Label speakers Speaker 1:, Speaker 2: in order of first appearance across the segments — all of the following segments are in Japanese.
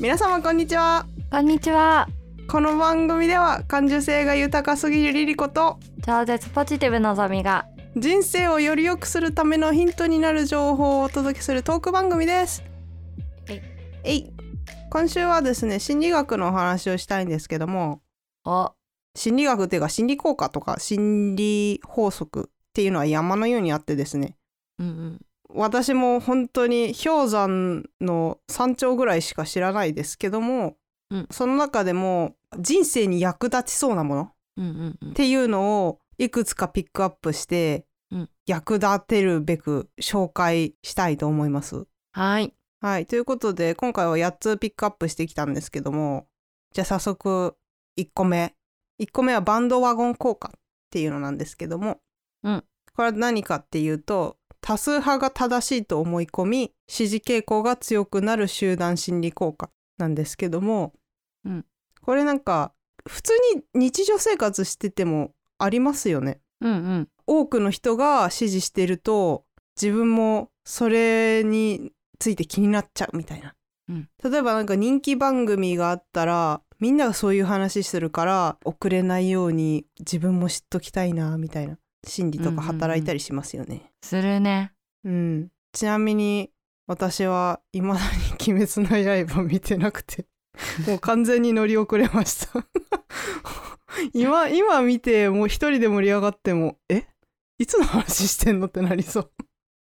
Speaker 1: 皆様こんにちは。
Speaker 2: こんにちは。
Speaker 1: この番組では感受性が豊かすぎるリリコと
Speaker 2: 超絶ポジティブのぞみが。
Speaker 1: 人生をより良くするためのヒントになる情報をお届けするトーク番組です。
Speaker 2: はい。
Speaker 1: えい。今週はですね心理学のお話をしたいんですけども
Speaker 2: お。
Speaker 1: 心理学っていうか心理効果とか心理法則っていうのは山のようにあってですね。
Speaker 2: うんうん
Speaker 1: 私も本当に氷山の山頂ぐらいしか知らないですけども、
Speaker 2: うん。
Speaker 1: その中でも人生に役立ちそうなもの
Speaker 2: うんうんうん。
Speaker 1: っていうのをいくつかピックアップして、
Speaker 2: うん。
Speaker 1: 役立てるべく紹介したいと思います。
Speaker 2: はい。
Speaker 1: はい。ということで今回は8つピックアップしてきたんですけどもじゃあ早速1個目。1個目はバンドワゴン効果っていうのなんですけども、
Speaker 2: うん。
Speaker 1: これは何かっていうと多数派が正しいと思い込み支持傾向が強くなる集団心理効果なんですけども、
Speaker 2: うん。
Speaker 1: これなんか普通に日常生活しててもありますよね。
Speaker 2: うんうん。
Speaker 1: 多くの人が支持してると自分もそれについて気になっちゃうみたいな、
Speaker 2: うん。
Speaker 1: 例えばなんか人気番組があったらみんながそういう話するから遅れないように自分も知っときたいなみたいな心理とか働いたりしますよね。
Speaker 2: するね。
Speaker 1: うん。ちなみに私は未だに「鬼滅の刃」見てなくて。もう完全に乗り遅れました。今今見てもう一人で盛り上がってもえ？いつの話してんのってなりそう。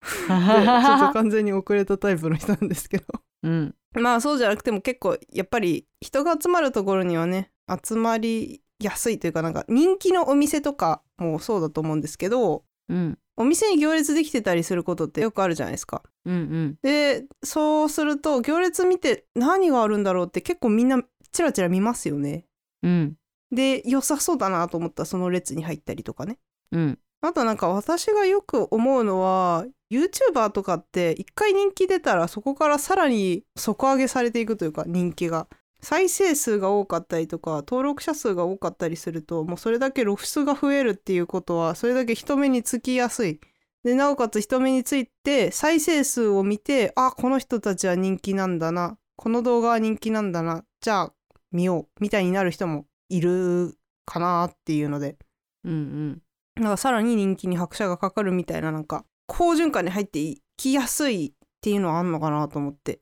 Speaker 1: でちょっと完全に遅れたタイプの人なんですけど。
Speaker 2: うん。
Speaker 1: まあそうじゃなくても結構やっぱり人が集まるところにはね集まりやすいというかなんか人気のお店とかもそうだと思うんですけど
Speaker 2: うん
Speaker 1: お店に行列できてたりすることってよくあるじゃないですか。
Speaker 2: うんうん
Speaker 1: でそうすると行列見て何があるんだろうって結構みんなチラチラ見ますよね。
Speaker 2: うん
Speaker 1: で良さそうだなと思ったらその列に入ったりとかね。
Speaker 2: うん
Speaker 1: あとなんか私がよく思うのは YouTuber とかって一回人気出たらそこからさらに底上げされていくというか人気が。再生数が多かったりとか登録者数が多かったりするともうそれだけ露出が増えるっていうことはそれだけ人目につきやすい。でなおかつ人目について再生数を見てあこの人たちは人気なんだな。この動画は人気なんだな。じゃあ見ようみたいになる人もいるかなっていうので。
Speaker 2: うんうん。
Speaker 1: なんかさらに人気に拍車がかかるみたいななんか好循環に入っていきやすいっていうのはあんのかなと思って。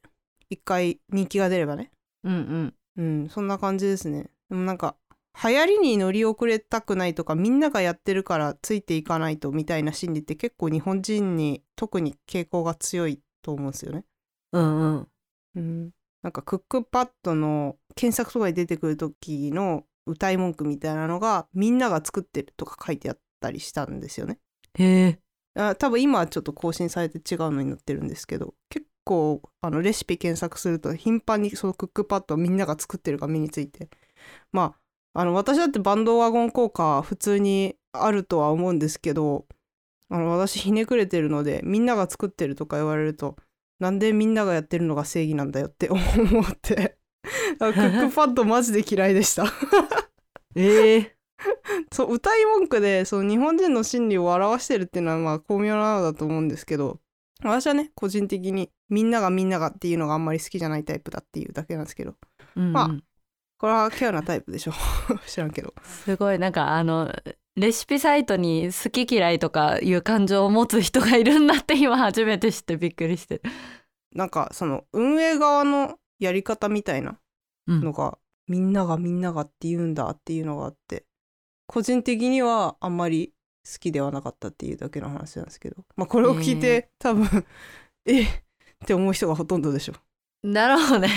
Speaker 1: 一回人気が出ればね
Speaker 2: うんうん。
Speaker 1: うんそんな感じですね。でもなんか流行りに乗り遅れたくないとかみんながやってるからついていかないとみたいな心理って結構日本人に特に傾向が強いと思うんですよね。
Speaker 2: うんうん。
Speaker 1: うん。なんかクックパッドの検索とかに出てくる時の歌い文句みたいなのがみんなが作ってるとか書いてあったりしたんですよね。
Speaker 2: へえ
Speaker 1: あ多分今はちょっと更新されて違うのになってるんですけど結構あのレシピ検索すると頻繁にそのクックパッドをみんなが作ってるか目について。まああの私だってバンドワゴン効果普通にあるとは思うんですけどあの私ひねくれてるのでみんなが作ってるとか言われるとなんでみんながやってるのが正義なんだよって 思って。あクックパッドマジで嫌いでした。
Speaker 2: ええ。
Speaker 1: そう歌い文句でその日本人の心理を表してるっていうのはまあ巧妙なのだと思うんですけど私はね個人的にみんながみんながっていうのがあんまり好きじゃないタイプだっていうだけなんですけど。
Speaker 2: うん
Speaker 1: まあ
Speaker 2: うん
Speaker 1: これは稀有なタイプでしょ。知らんけど。
Speaker 2: すごいなんかあのレシピサイトに好き嫌いとかいう感情を持つ人がいるんだって今初めて知ってびっくりして。る
Speaker 1: なんかその運営側のやり方みたいな
Speaker 2: うん。
Speaker 1: のが、みんながみんながって言うんだっていうのがあって個人的にはあんまり好きではなかったっていうだけの話なんですけど。まあこれを聞いて、多分 えって思う人がほとんどでしょ
Speaker 2: だろうね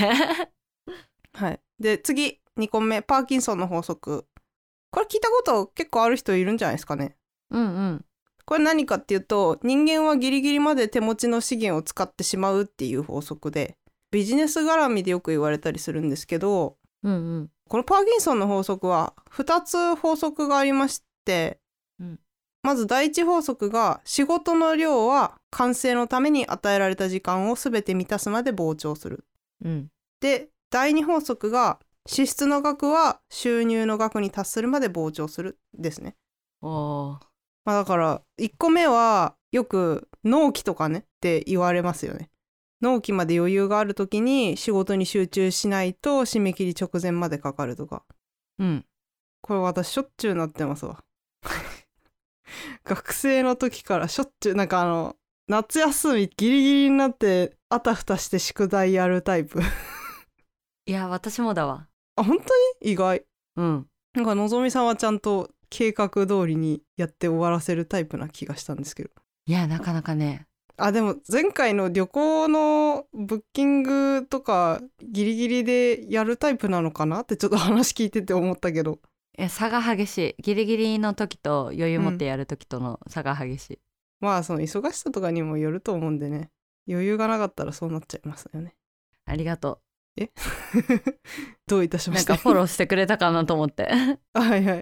Speaker 1: はい。で、次、2個目、パーキンソンの法則。これ聞いたこと結構ある人いるんじゃないですかね。
Speaker 2: うんうん
Speaker 1: これ何かっていうと、人間はギリギリまで手持ちの資源を使ってしまうっていう法則で、ビジネス絡みでよく言われたりするんですけど、
Speaker 2: うんうん
Speaker 1: このパーキンソンの法則は2つ法則がありまして、
Speaker 2: うん
Speaker 1: まず第一法則が仕事の量は完成のために与えられた時間を全て満たすまで膨張する。
Speaker 2: うん
Speaker 1: で第二法則が支出の額は収入の額に達するまで膨張するですね。
Speaker 2: おー
Speaker 1: まあ、だから1個目はよく納期とかねって言われますよね。納期まで余裕がある時に仕事に集中しないと締め切り直前までかかるとか
Speaker 2: うん
Speaker 1: これ私しょっちゅうなってますわ 学生の時からしょっちゅうなんかあの夏休みギリギリになってあたふたして宿題やるタイプ。
Speaker 2: いや私もだわ。
Speaker 1: あ本当に？意外。
Speaker 2: うん。
Speaker 1: なんかのぞみさんはちゃんと計画通りにやって終わらせるタイプな気がしたんですけど。
Speaker 2: いやなかなかね。
Speaker 1: あでも前回の旅行のブッキングとかギリギリでやるタイプなのかなってちょっと話聞いてて思ったけど。
Speaker 2: いや差が激しい。ギリギリの時と余裕持ってやる時との差が激しい、
Speaker 1: まあその忙しさとかにもよると思うんでね。余裕がなかったらそうなっちゃいますよね。
Speaker 2: ありがと
Speaker 1: どういたし
Speaker 2: う
Speaker 1: まして？
Speaker 2: なんかフォローしてくれたかなと思って。
Speaker 1: はいはい。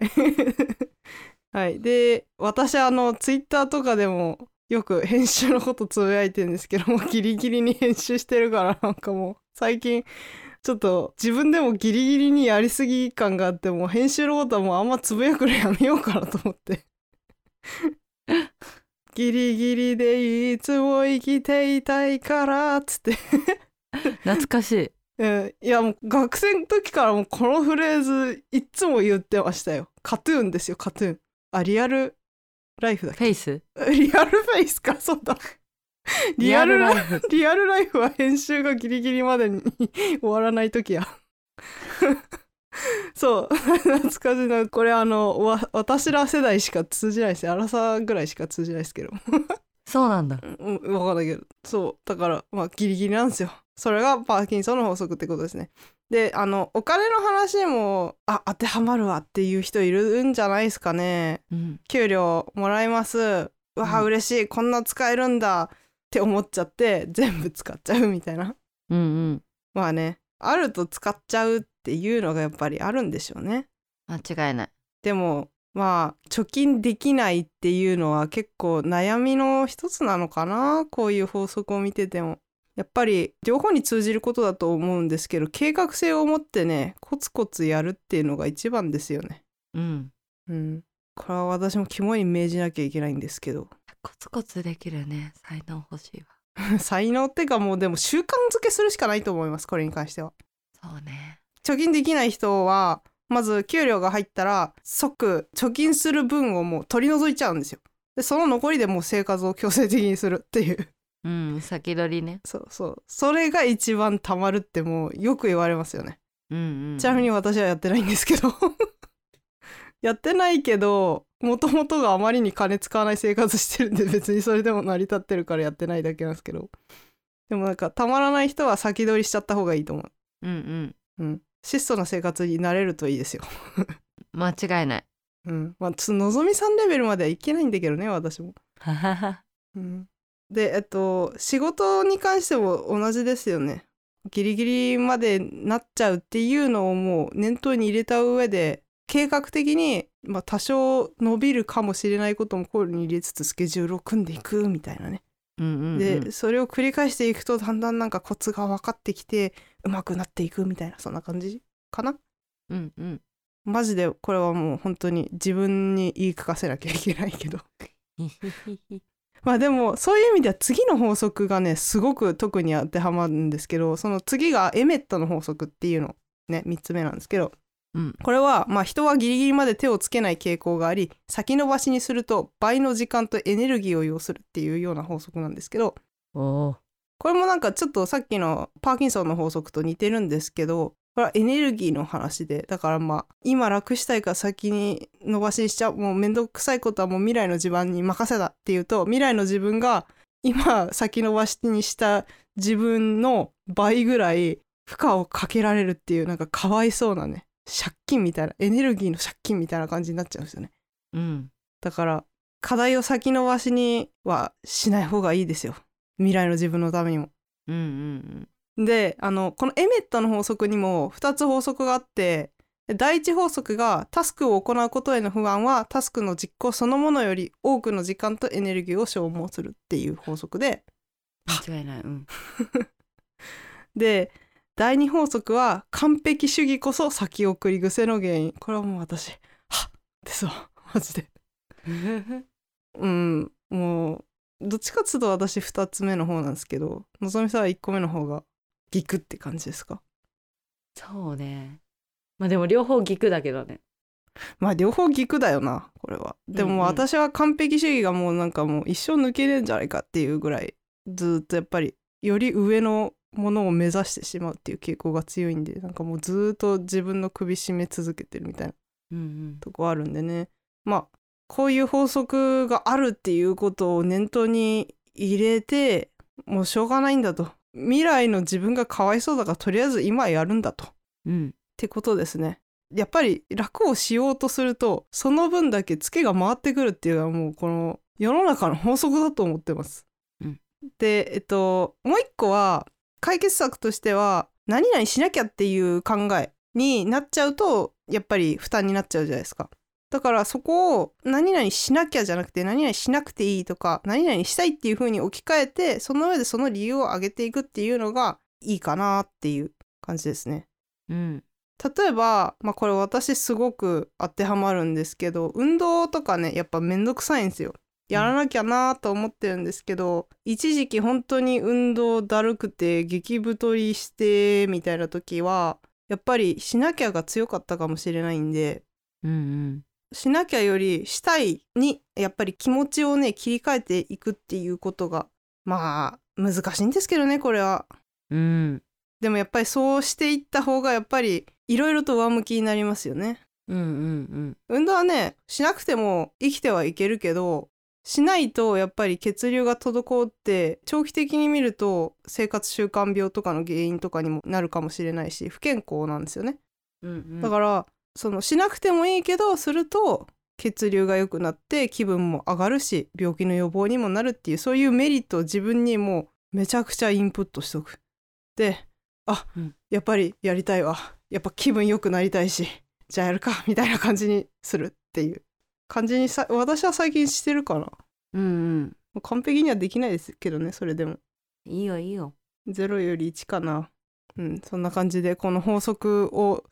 Speaker 1: はい。で私あのツイッターとかでもよく編集のことつぶやいてるんですけどもうギリギリに編集してるからなんかもう最近ちょっと自分でもギリギリにやりすぎ感があってもう編集のことはもうあんまつぶやくのやめようかなと思ってギリギリでいつも生きていたいからっつって。
Speaker 2: 懐かしい。
Speaker 1: うん。いやもう学生の時からもうこのフレーズいっつも言ってましたよ。カトゥーンですよカトゥーン。あリアルライフだっ
Speaker 2: フェイス？
Speaker 1: けリアルフェイスかそうだ。リアルライ
Speaker 2: フ。
Speaker 1: リアルライフは編集がギリギリまでに 終わらない時や そう。懐かしいな。これあのわ私ら世代しか通じないです。アラサーぐらいしか通じないですけど。
Speaker 2: そうなんだ。
Speaker 1: うん、分かんないけど。そう。だからまあギリギリなんですよ。それがパーキンソンの法則ってことですね。であのお金の話もあ当てはまるわっていう人いるんじゃないですかね。
Speaker 2: うん。
Speaker 1: 給料もらいます。うわ
Speaker 2: うん。
Speaker 1: 嬉しい。こんな使えるんだって思っちゃって全部使っちゃうみたいな。
Speaker 2: うんうん。
Speaker 1: まあねあると使っちゃうっていうのがやっぱりあるんでしょうね。
Speaker 2: 間違いない。
Speaker 1: でもまあ貯金できないっていうのは結構悩みの一つなのかなこういう法則を見てても。やっぱり両方に通じることだと思うんですけど計画性を持ってねコツコツやるっていうのが一番ですよね。
Speaker 2: うん。
Speaker 1: うん。これは私も肝に銘じなきゃいけないんですけど。
Speaker 2: コツコツできるね才能欲しいわ。
Speaker 1: 才能ってかもうでも習慣づけするしかないと思いますこれに関しては。
Speaker 2: そうね
Speaker 1: 貯金できない人はまず給料が入ったら即貯金する分をもう取り除いちゃうんですよ。でその残りでもう生活を強制的にするっていう。
Speaker 2: うん先取りね。
Speaker 1: そうそう。それが一番たまるってもうよく言われますよね、
Speaker 2: うんうん
Speaker 1: ちなみに私はやってないんですけど。やってないけどもともとがあまりに金使わない生活してるんで別にそれでも成り立ってるからやってないだけなんですけど。でもなんかたまらない人は先取りしちゃった方がいいと思う。
Speaker 2: うんうん。
Speaker 1: うん質素な生活になれるといいですよ。
Speaker 2: 間違いない。
Speaker 1: うん。まあつのぞみさんレベルまではいけないんだけどね私も、うん、でえっと仕事に関しても同じですよね。ギリギリまでなっちゃうっていうのをもう念頭に入れた上で計画的に、まあ、多少伸びるかもしれないことも考慮に入れつつスケジュールを組んでいくみたいなねでそれを繰り返していくとだんだんなんかコツが分かってきて上手くなっていくみたいなそんな感じかな？
Speaker 2: うんうん。
Speaker 1: マジでこれはもう本当に自分に言い聞かせなきゃいけないけど。まあでもそういう意味では次の法則がねすごく特に当てはまるんですけどその次がエメットの法則っていうのね3つ目なんですけど
Speaker 2: うん。
Speaker 1: これはまあ人はギリギリまで手をつけない傾向があり先延ばしにすると倍の時間とエネルギーを要するっていうような法則なんですけどこれもなんかちょっとさっきのパーキンソンの法則と似てるんですけどこれはエネルギーの話でだからまあ今楽したいから先に伸ばしにしちゃうもうめんどくさいことはもう未来の自分に任せたっていうと未来の自分が今先延ばしにした自分の倍ぐらい負荷をかけられるっていうなんかかわいそうなね借金みたいなエネルギーの借金みたいな感じになっちゃうんですよね。
Speaker 2: うん。
Speaker 1: だから課題を先延ばしにはしない方がいいですよ。未来の自分のためにも。
Speaker 2: うんうん
Speaker 1: であのこのエメットの法則にも2つ法則があって第一法則がタスクを行うことへの不安はタスクの実行そのものより多くの時間とエネルギーを消耗するっていう法則で。
Speaker 2: 間違いない。うん。
Speaker 1: で第二法則は完璧主義こそ先送り癖の原因。これはもう私はっですわ。マジで。うんもうどっちかっつうと私2つ目の方なんですけどのぞみさんは1個目の方がギクって感じですか？
Speaker 2: そうね。まあでも両方ギクだけどね。
Speaker 1: まあ両方ギクだよなこれは。でも私は完璧主義がもうなんかもう一生抜けれんじゃないかっていうぐらいずっとやっぱりより上のものを目指してしまうっていう傾向が強いんでなんかもうずっと自分の首絞め続けてるみたいな
Speaker 2: うん
Speaker 1: とこあるんでね。まあこういう法則があるっていうことを念頭に入れてもうしょうがないんだと。未来の自分がかわいそうだからとりあえず今やるんだと。っ
Speaker 2: うん。
Speaker 1: てことですね。やっぱり楽をしようとするとその分だけツケが回ってくるっていうのはもうこの世の中の法則だと思ってます、
Speaker 2: うん。
Speaker 1: でえっともう一個は解決策としては何々しなきゃっていう考えになっちゃうとやっぱり負担になっちゃうじゃないですかだからそこを何々しなきゃじゃなくて何々しなくていいとか何々したいっていう風に置き換えてその上でその理由を挙げていくっていうのがいいかなっていう感じですね。
Speaker 2: うん
Speaker 1: 例えば、まあ、これ私すごく当てはまるんですけど運動とかねやっぱめんどくさいんですよ。やらなきゃなと思ってるんですけど、一時期本当に運動だるくて激太りしてみたいな時はやっぱりしなきゃが強かったかもしれないんで
Speaker 2: うんうん
Speaker 1: しなきゃよりしたいにやっぱり気持ちをね切り替えていくっていうことがまあ難しいんですけどねこれは。
Speaker 2: うん
Speaker 1: でもやっぱりそうしていった方がやっぱりいろいろと上向きになりますよね。
Speaker 2: うんうん
Speaker 1: 運動はねしなくても生きてはいけるけどしないとやっぱり血流が滞って長期的に見ると生活習慣病とかの原因とかにもなるかもしれないし不健康なんですよね。
Speaker 2: うんうん
Speaker 1: だからそのしなくてもいいけどすると血流が良くなって気分も上がるし病気の予防にもなるっていうそういうメリットを自分にもうめちゃくちゃインプットしとく。であ、
Speaker 2: うん
Speaker 1: やっぱりやりたいわやっぱ気分良くなりたいしじゃあやるかみたいな感じにするっていう感じにさ私は最近してるかな。
Speaker 2: うんうん。
Speaker 1: 完璧にはできないですけどねそれでも。
Speaker 2: いいよいいよ。
Speaker 1: 0より1かな。うんそんな感じでこの法則を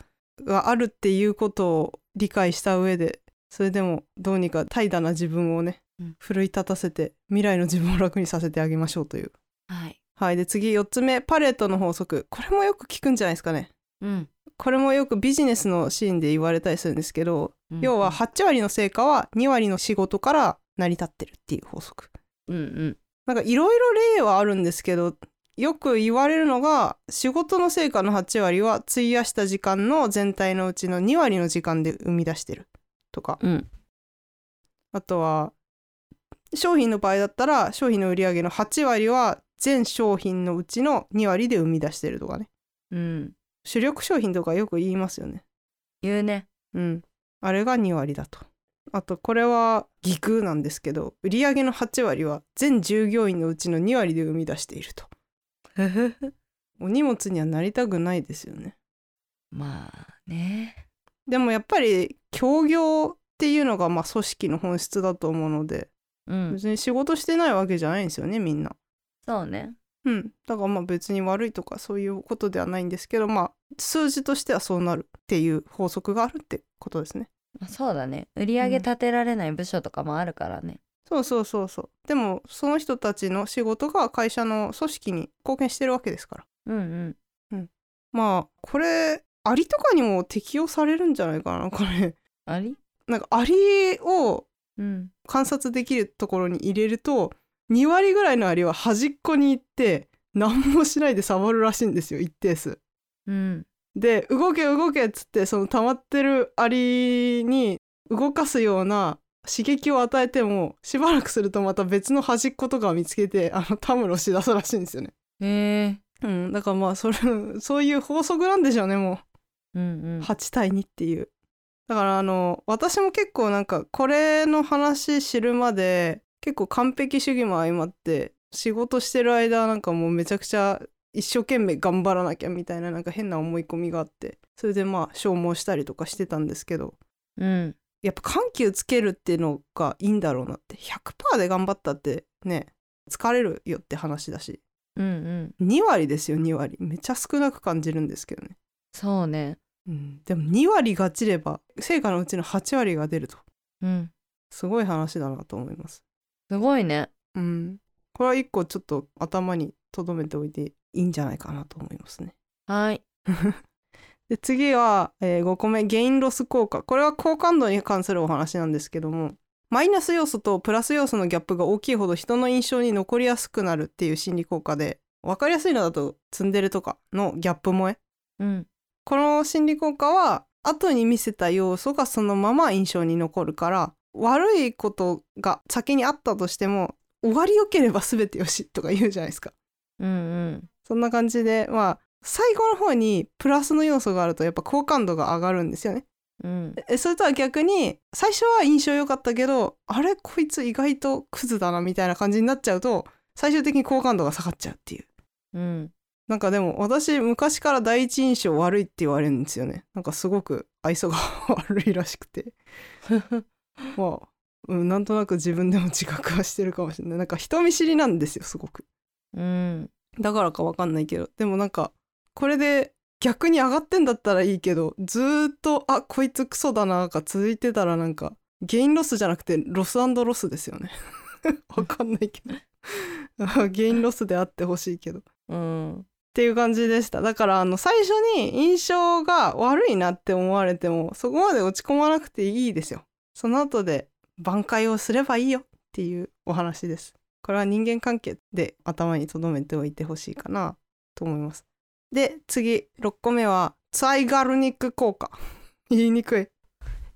Speaker 1: があるっていうことを理解した上でそれでもどうにか怠惰な自分をね、
Speaker 2: うん。
Speaker 1: 奮い立たせて未来の自分を楽にさせてあげましょうという。
Speaker 2: はい。
Speaker 1: はいで次4つ目パレートの法則。これもよく聞くんじゃないですかね。
Speaker 2: うん。
Speaker 1: これもよくビジネスのシーンで言われたりするんですけど、
Speaker 2: うん
Speaker 1: 要は8割の成果は2割の仕事から成り立ってるっていう法則。
Speaker 2: うんうん。
Speaker 1: なんかいろいろ例はあるんですけどよく言われるのが仕事の成果の8割は費やした時間の全体のうちの2割の時間で生み出してるとか。
Speaker 2: うん。
Speaker 1: あとは商品の場合だったら商品の売り上げの8割は全商品のうちの2割で生み出してるとかね。
Speaker 2: うん。
Speaker 1: 主力商品とかよく言いますよね。
Speaker 2: 言うね。
Speaker 1: うんあれが2割だと。あとこれは疑空なんですけど売り上げの8割は全従業員のうちの2割で生み出していると。お荷物にはなりたくないですよね。
Speaker 2: まあね。
Speaker 1: でもやっぱり協業っていうのがまあ組織の本質だと思うので
Speaker 2: うん。
Speaker 1: 別に仕事してないわけじゃないんですよねみんな。
Speaker 2: そうね。
Speaker 1: うん。だからまあ別に悪いとかそういうことではないんですけどまあ数字としてはそうなるっていう法則があるってことですね。
Speaker 2: まあそうだね。売り上げ立てられない部署とかもあるからね。
Speaker 1: そうそうそうそう。でもその人たちの仕事が会社の組織に貢献してるわけですから。
Speaker 2: うんうん。
Speaker 1: まあこれアリとかにも適用されるんじゃないかなこれ。
Speaker 2: あり
Speaker 1: なんかアリを
Speaker 2: うん。
Speaker 1: 観察できるところに入れると2割ぐらいのアリは端っこに行って何もしないでサボるらしいんですよ一定数。
Speaker 2: うん
Speaker 1: で動け動けっつってその溜まってるアリに動かすような刺激を与えてもしばらくするとまた別の端っことかを見つけてあのたむろしだすらしいんですよね。
Speaker 2: へえ
Speaker 1: うん、だからまあそれ そういう法則なんでしょうねもう。
Speaker 2: うんうん
Speaker 1: 8対2っていうだからあの私も結構なんかこれの話知るまで結構完璧主義も相まって仕事してる間なんかもうめちゃくちゃ一生懸命頑張らなきゃみたいななんか変な思い込みがあってそれでまあ消耗したりとかしてたんですけど
Speaker 2: うん。
Speaker 1: やっぱ緩急つけるっていうのがいいんだろうなって。100%で頑張ったってね疲れるよって話だし。
Speaker 2: うんうん。
Speaker 1: 2割ですよ2割。めっちゃ少なく感じるんですけどね。
Speaker 2: そうね。
Speaker 1: うん、でも2割がちれば成果のうちの8割が出ると。
Speaker 2: うん。
Speaker 1: すごい話だなと思います。
Speaker 2: すごいね。
Speaker 1: うん。これは一個ちょっと頭に留めておいていいんじゃないかなと思いますね。
Speaker 2: はい。
Speaker 1: で次は、えー5個目ゲインロス効果。これは好感度に関するお話なんですけどもマイナス要素とプラス要素のギャップが大きいほど人の印象に残りやすくなるっていう心理効果で分かりやすいのだとツンデレとかのギャップ萌え。
Speaker 2: うん。
Speaker 1: この心理効果は後に見せた要素がそのまま印象に残るから悪いことが先にあったとしても終わりよければ全てよしとか言うじゃないですか。
Speaker 2: うんうん
Speaker 1: そんな感じでまあ最後の方にプラスの要素があるとやっぱ好感度が上がるんですよね。
Speaker 2: うん。
Speaker 1: えそれとは逆に最初は印象良かったけどあれこいつ意外とクズだなみたいな感じになっちゃうと最終的に好感度が下がっちゃうっていう。
Speaker 2: うん。
Speaker 1: なんかでも私昔から第一印象悪いって言われるんですよね。なんかすごく愛想が悪いらしくて。まあ、うん、なんとなく自分でも自覚はしてるかもしれない。なんか人見知りなんですよすごく。
Speaker 2: うん
Speaker 1: だからかわかんないけど。でもなんかこれで逆に上がってんだったらいいけどずーっとあこいつクソだなが続いてたらなんかゲインロスじゃなくてロスロスですよね。わかんないけど。ゲインロスであってほしいけど。っ
Speaker 2: うん。
Speaker 1: ていう感じでした。だからあの最初に印象が悪いなって思われてもそこまで落ち込まなくていいですよ。その後で挽回をすればいいよっていうお話ですこれは人間関係で頭に留めておいてほしいかなと思います。で次6個目はツァイガルニック効果。言いにくい。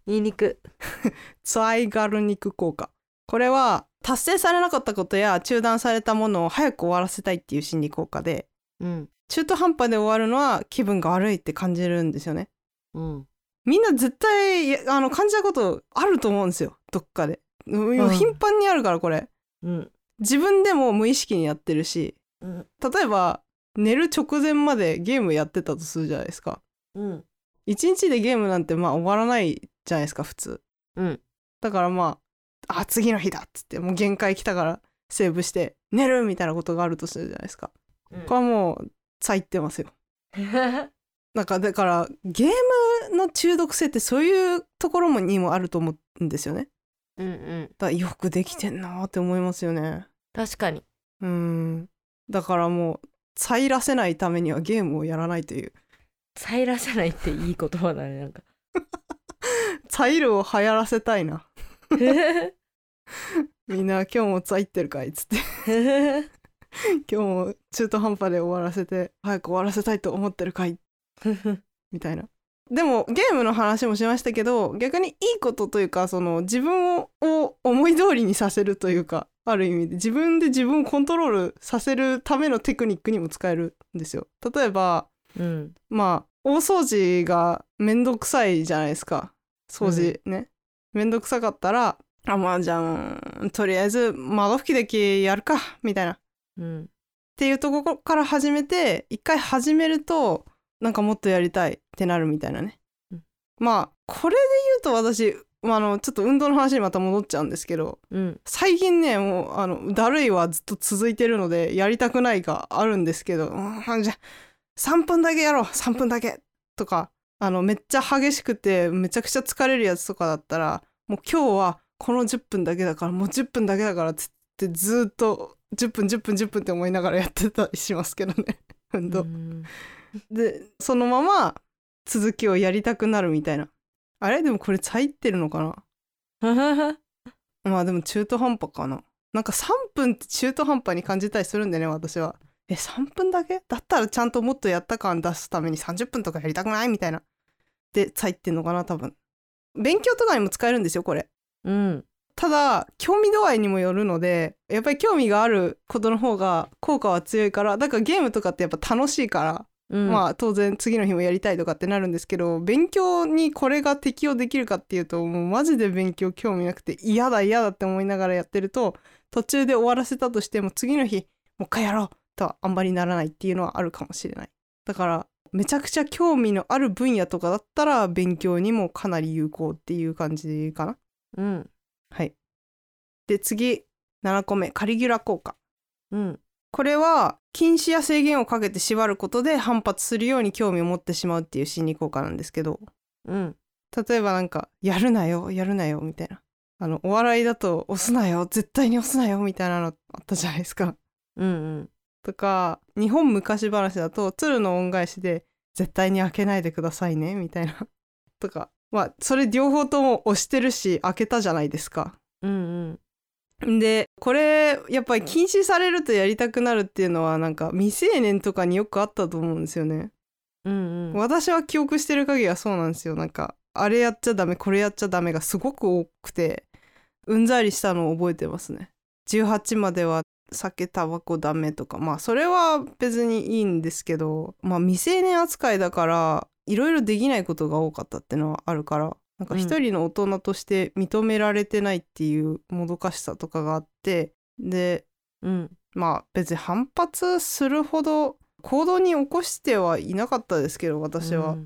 Speaker 2: 言いにく
Speaker 1: ツァイガルニック効果。これは達成されなかったことや中断されたものを早く終わらせたいっていう心理効果で
Speaker 2: うん。
Speaker 1: 中途半端で終わるのは気分が悪いって感じるんですよね。
Speaker 2: うん。
Speaker 1: みんな絶対あの感じたことあると思うんですよ。どっかで、頻繁にあるからこれ。
Speaker 2: うん
Speaker 1: 自分でも無意識にやってるし
Speaker 2: うん。
Speaker 1: 例えば寝る直前までゲームやってたとするじゃないですか。
Speaker 2: うん。
Speaker 1: 一日でゲームなんてまあ終わらないじゃないですか普通。
Speaker 2: うん。
Speaker 1: だからまああ次の日だっつってもう限界来たからセーブして寝るみたいなことがあるとするじゃないですか。これはもう咲いてますよ。なんかだからゲームの中毒性ってそういうところもにもあると思うんですよね。
Speaker 2: うんうん。
Speaker 1: だからよくできてんなーって思いますよね
Speaker 2: 確かに。
Speaker 1: うん。だからもう咲らせないためにはゲームをやらないという。
Speaker 2: 入らせないっていい言葉だねなんか。
Speaker 1: サイルを流行らせたいな。みんな今日も咲いてるかいっつって。今日も中途半端で終わらせて早く終わらせたいと思ってるかい。みたいな。でもゲームの話もしましたけど逆にいいことというかその自分をを思い通りにさせるというかある意味で自分で自分をコントロールさせるためのテクニックにも使えるんですよ。例えば
Speaker 2: うん。
Speaker 1: まあ大掃除がめんどくさいじゃないですか。掃除ね、めんどくさかったらあまあじゃあとりあえず窓拭きだけやるかみたいな。っ
Speaker 2: うん。
Speaker 1: ていうところから始めて一回始めるとなんかもっとやりたいってなるみたいなね、
Speaker 2: うん。
Speaker 1: まあこれで言うと私、まあ、あのちょっと運動の話にまた戻っちゃうんですけど
Speaker 2: うん。
Speaker 1: 最近ねもうあのだるいはずっと続いてるのでやりたくないがあるんですけど、うん、じゃあ3分だけやろう3分だけとかあのめっちゃ激しくてめちゃくちゃ疲れるやつとかだったらもう今日はこの10分だけだからもう10分だけだからっつってずっと10分10分10分って思いながらやってたりしますけどね 運動。
Speaker 2: うん。
Speaker 1: でそのまま続きをやりたくなるみたいなあれ？でもこれ入ってるのかな？まあでも中途半端かな。なんか3分って中途半端に感じたりするんでね私は。え3分だけ？だったらちゃんともっとやった感出すために30分とかやりたくない？みたいな。で入ってんのかな多分。勉強とかにも使えるんですよこれ。
Speaker 2: うん
Speaker 1: ただ興味度合いにもよるのでやっぱり興味があることの方が効果は強いからだからゲームとかってやっぱ楽しいから
Speaker 2: うん。
Speaker 1: まあ当然次の日もやりたいとかってなるんですけど勉強にこれが適用できるかっていうともうマジで勉強興味なくて嫌だ嫌だって思いながらやってると途中で終わらせたとしても次の日もう一回やろうとはあんまりならないっていうのはあるかもしれない。だからめちゃくちゃ興味のある分野とかだったら勉強にもかなり有効っていう感じかな。
Speaker 2: うん。
Speaker 1: はい。で次7個目カリギュラ効果。
Speaker 2: うん
Speaker 1: これは禁止や制限をかけて縛ることで反発するように興味を持ってしまうっていう心理効果なんですけど。
Speaker 2: うん。
Speaker 1: 例えばなんか「やるなよやるなよ」みたいな。あのお笑いだと押すなよ絶対に押すなよみたいなのあったじゃないですか。
Speaker 2: うんうん。
Speaker 1: とか日本昔話だと鶴の恩返しで絶対に開けないでくださいねみたいな。とか。まあそれ両方とも押してるし開けたじゃないですか。
Speaker 2: うんうん
Speaker 1: でこれやっぱり禁止されるとやりたくなるっていうのはなんか未成年とかによくあったと思うんですよね。
Speaker 2: うんうん。
Speaker 1: 私は記憶してる限りはそうなんですよ。なんかあれやっちゃダメこれやっちゃダメがすごく多くてうんざりしたのを覚えてますね。18までは酒タバコダメとか。まあそれは別にいいんですけどまあ未成年扱いだからいろいろできないことが多かったっていうのはあるからなんか一人の大人として認められてないっていうもどかしさとかがあってで
Speaker 2: うん。
Speaker 1: まあ別に反発するほど行動に起こしてはいなかったですけど私は、
Speaker 2: うん。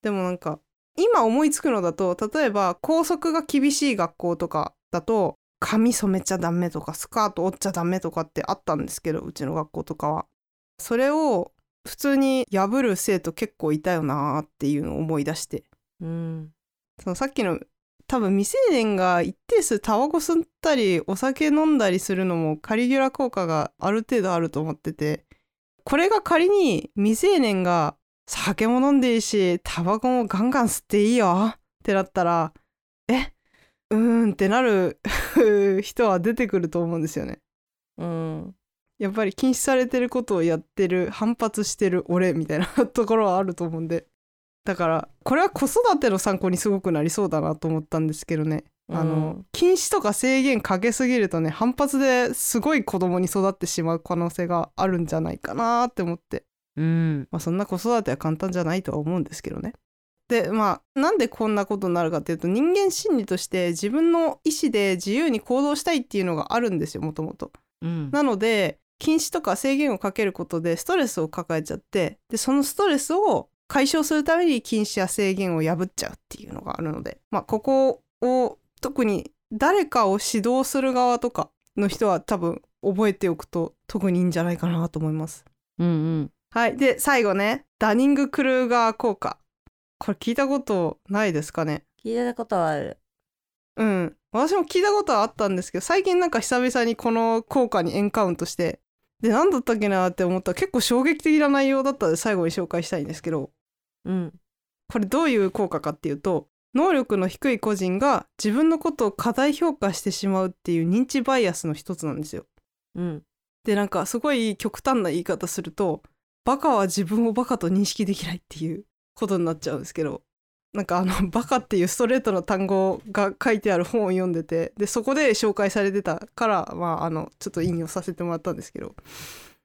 Speaker 1: でもなんか今思いつくのだと例えば校則が厳しい学校とかだと髪染めちゃダメとかスカート折っちゃダメとかってあったんですけどうちの学校とかは。それを普通に破る生徒結構いたよなーっていうのを思い出して。
Speaker 2: うん
Speaker 1: そのさっきの多分未成年が一定数タバコ吸ったりお酒飲んだりするのもカリギュラ効果がある程度あると思っててこれが仮に未成年が酒も飲んでいいしタバコもガンガン吸っていいよってなったらえうーんってなる 人は出てくると思うんですよね。
Speaker 2: うん
Speaker 1: やっぱり禁止されてることをやってる反発してる俺みたいなところはあると思うんでだからこれは子育ての参考にすごくなりそうだなと思ったんですけどね。あの、
Speaker 2: うん
Speaker 1: 禁止とか制限かけすぎるとね反発ですごい子供に育ってしまう可能性があるんじゃないかなって思って。
Speaker 2: うん。
Speaker 1: まあそんな子育ては簡単じゃないとは思うんですけどね。でまあなんでこんなことになるかっていうと人間心理として自分の意思で自由に行動したいっていうのがあるんですよもともと。
Speaker 2: うん。
Speaker 1: なので禁止とか制限をかけることでストレスを抱えちゃってでそのストレスを解消するために禁止や制限を破っちゃうっていうのがあるのでまあここを特に誰かを指導する側とかの人は多分覚えておくと特にいいんじゃないかなと思います。
Speaker 2: うんうん
Speaker 1: はい。で、最後ね。ダニング・クルーガー効果。これ聞いたことないですかね？
Speaker 2: 聞いたことはある
Speaker 1: うん。私も聞いたことはあったんですけど、最近なんか久々にこの効果にエンカウントして、で、何だったっけなって思ったら結構衝撃的な内容だったので最後に紹介したいんですけど、
Speaker 2: うん
Speaker 1: これどういう効果かっていうと、能力の低い個人が自分のことを過大評価してしまうっていう認知バイアスの一つなんですよ。
Speaker 2: うん
Speaker 1: でなんかすごい極端な言い方するとバカは自分をバカと認識できないっていうことになっちゃうんですけどなんかあの バカっていうストレートの単語が書いてある本を読んでてでそこで紹介されてたからまああのちょっと引用させてもらったんですけど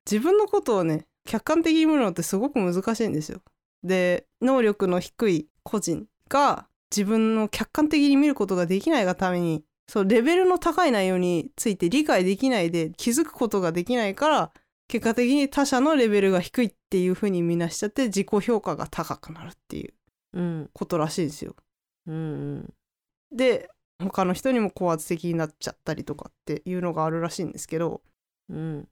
Speaker 1: 自分のことをね客観的に見るのってすごく難しいんですよ。で能力の低い個人が自分の客観的に見ることができないがためにそうレベルの高い内容について理解できないで気づくことができないから結果的に他者のレベルが低いっていう風に見なしちゃって自己評価が高くなるっていう
Speaker 2: うん。
Speaker 1: ことらしいんですよ。
Speaker 2: うん。
Speaker 1: で他の人にも高圧的になっちゃったりとかっていうのがあるらしいんですけど
Speaker 2: うん。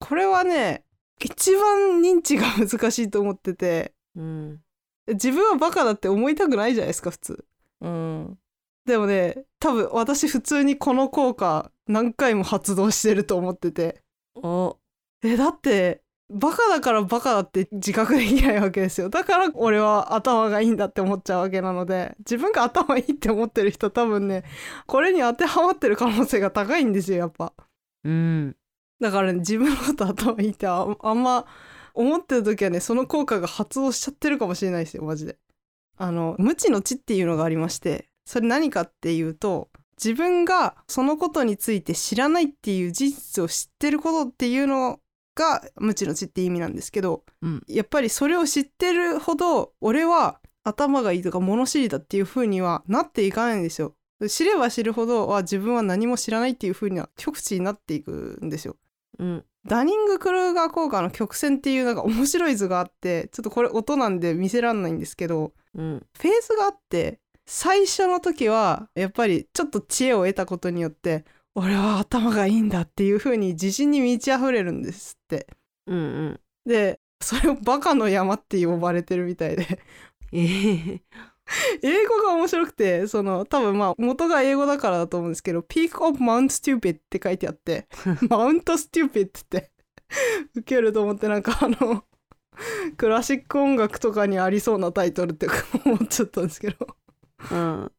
Speaker 1: これはね一番認知が難しいと思ってて
Speaker 2: うん。
Speaker 1: 自分はバカだって思いたくないじゃないですか普通。
Speaker 2: うん。
Speaker 1: でもね多分私普通にこの効果何回も発動してると思ってて。
Speaker 2: お。
Speaker 1: えだってバカだからバカだって自覚できないわけですよ。だから俺は頭がいいんだって思っちゃうわけなので自分が頭いいって思ってる人多分ねこれに当てはまってる可能性が高いんですよやっぱ。
Speaker 2: うん。
Speaker 1: だからね自分のこと頭いいってああんま思ってる時はねその効果が発動しちゃってるかもしれないですよマジで。あの無知の知っていうのがありましてそれ何かっていうと自分がそのことについて知らないっていう事実を知ってることっていうのが無知の知って意味なんですけど、
Speaker 2: うん。
Speaker 1: やっぱりそれを知ってるほど俺は頭がいいとか物知りだっていう風にはなっていかないんですよ。知れば知るほどあ自分は何も知らないっていう風には極地になっていくんですよ。
Speaker 2: うん
Speaker 1: ダニング・クルーガー効果の曲線っていうなんか面白い図があってちょっとこれ音なんで見せらんないんですけど
Speaker 2: うん。
Speaker 1: フェーズがあって最初の時はやっぱりちょっと知恵を得たことによって俺は頭がいいんだっていう風に自信に満ち溢れるんですって。
Speaker 2: うんうん。
Speaker 1: でそれをバカの山って呼ばれてるみたいで。
Speaker 2: ええ
Speaker 1: 英語が面白くてその多分まあ元が英語だからだと思うんですけど「Peak of Mount Stupid」って書いてあって「Mount Stupid」ってウケると思ってなんかあのクラシック音楽とかにありそうなタイトルって思っちゃったんですけど。
Speaker 2: うん。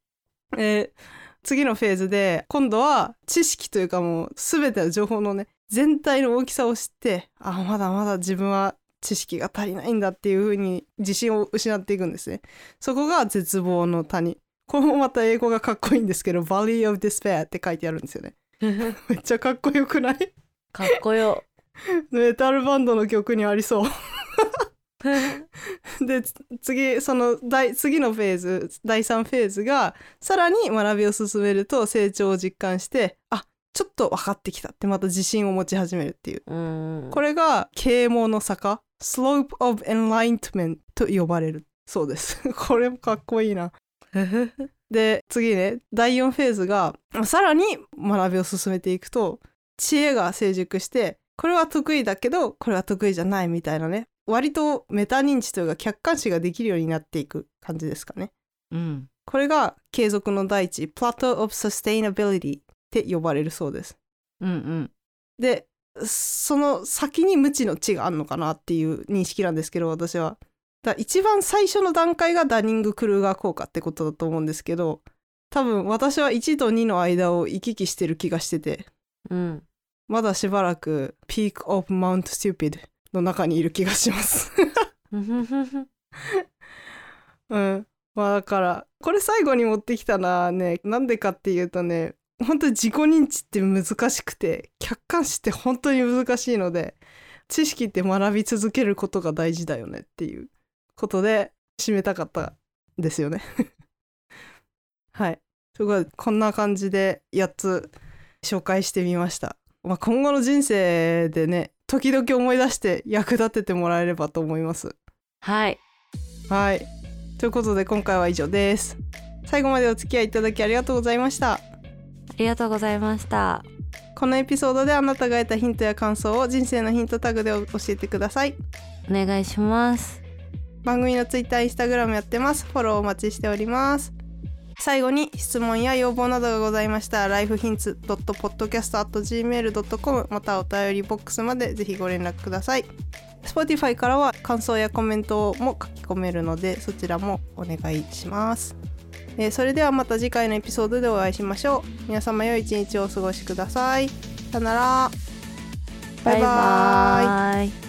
Speaker 1: えー次のフェーズで今度は知識というかもう全ての情報のね全体の大きさを知ってあまだまだ自分は知識が足りないんだっていう風に自信を失っていくんですね。そこが絶望の谷。これもまた英語がかっこいいんですけど Valley of Despair って書いてあるんですよね。めっちゃかっこよくない？
Speaker 2: かっこよ。
Speaker 1: メタルバンドの曲にありそう。でつ次その第次のフェーズ第3フェーズがさらに学びを進めると成長を実感してあちょっと分かってきたってまた自信を持ち始めるっていう。
Speaker 2: うん。
Speaker 1: これが啓蒙の坂 Slope of Enlightenment と呼ばれるそうです。これもかっこいいな。で次ね。第4フェーズがさらに学びを進めていくと知恵が成熟してこれは得意だけどこれは得意じゃないみたいなね。割とメタ認知というか客観視ができるようになっていく感じですかね。
Speaker 2: うん。
Speaker 1: これが継続の第一 Plateau of Sustainability って呼ばれるそうです。
Speaker 2: うんうん。
Speaker 1: でその先に無知の知があるのかなっていう認識なんですけど私は。だ一番最初の段階がダニング・クルーガー効果ってことだと思うんですけど多分私は1と2の間を行き来してる気がしてて。
Speaker 2: うん。
Speaker 1: まだしばらく Peak of Mount Stupid の中にいる気がします。うん。まあだからこれ最後に持ってきたのはねなんでかっていうとね本当に自己認知って難しくて客観視って本当に難しいので知識って学び続けることが大事だよねっていうことで締めたかったんですよね はいすごいこんな感じで8つ紹介してみました、まあ、今後の人生でね時々思い出して役立ててもらえればと思います
Speaker 2: はい
Speaker 1: はい。ということで今回は以上です。最後までお付き合いいただきありがとうございました。
Speaker 2: ありがとうございました
Speaker 1: このエピソードであなたが得たヒントや感想を人生のヒントタグで教えてください。
Speaker 2: お願いします
Speaker 1: 番組の Twitter、Instagram やってます。フォローお待ちしております。最後に質問や要望などがございましたら lifehints.podcast.gmail.com またお便りボックスまでぜひご連絡ください Spotify からは感想やコメントも書き込めるのでそちらもお願いします、えーそれではまた次回のエピソードでお会いしましょう。皆様良い一日をお過ごしください。さよなら。バイバイ。
Speaker 2: バイバイ